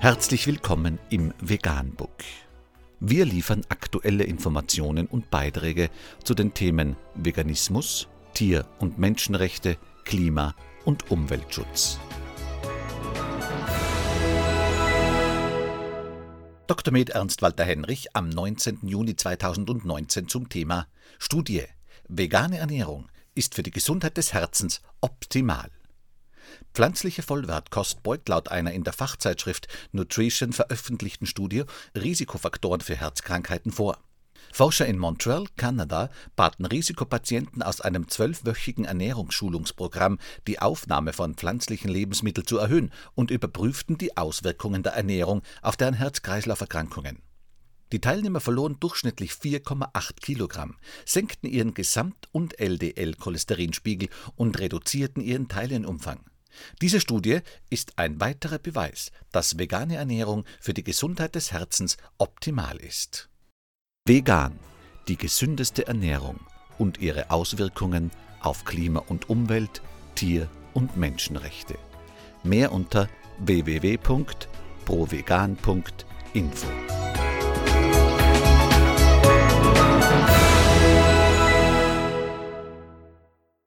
Herzlich willkommen im Veganbook. Wir liefern aktuelle Informationen und Beiträge zu den Themen Veganismus, Tier- und Menschenrechte, Klima- und Umweltschutz. Dr. Med Ernst Walter Henrich am 19. Juni 2019 zum Thema Studie Vegane Ernährung ist für die Gesundheit des Herzens optimal. Pflanzliche Vollwertkost beugt laut einer in der Fachzeitschrift Nutrition veröffentlichten Studie Risikofaktoren für Herzkrankheiten vor. Forscher in Montreal, Kanada, baten Risikopatienten aus einem zwölfwöchigen Ernährungsschulungsprogramm, die Aufnahme von pflanzlichen Lebensmitteln zu erhöhen und überprüften die Auswirkungen der Ernährung auf deren Herz-Kreislauf-Erkrankungen. Die Teilnehmer verloren durchschnittlich 4,8 Kilogramm, senkten ihren Gesamt- und LDL-Cholesterinspiegel und reduzierten ihren Teilenumfang. Diese Studie ist ein weiterer Beweis, dass vegane Ernährung für die Gesundheit des Herzens optimal ist. Vegan, die gesündeste Ernährung und ihre Auswirkungen auf Klima und Umwelt, Tier- und Menschenrechte. Mehr unter www.provegan.info.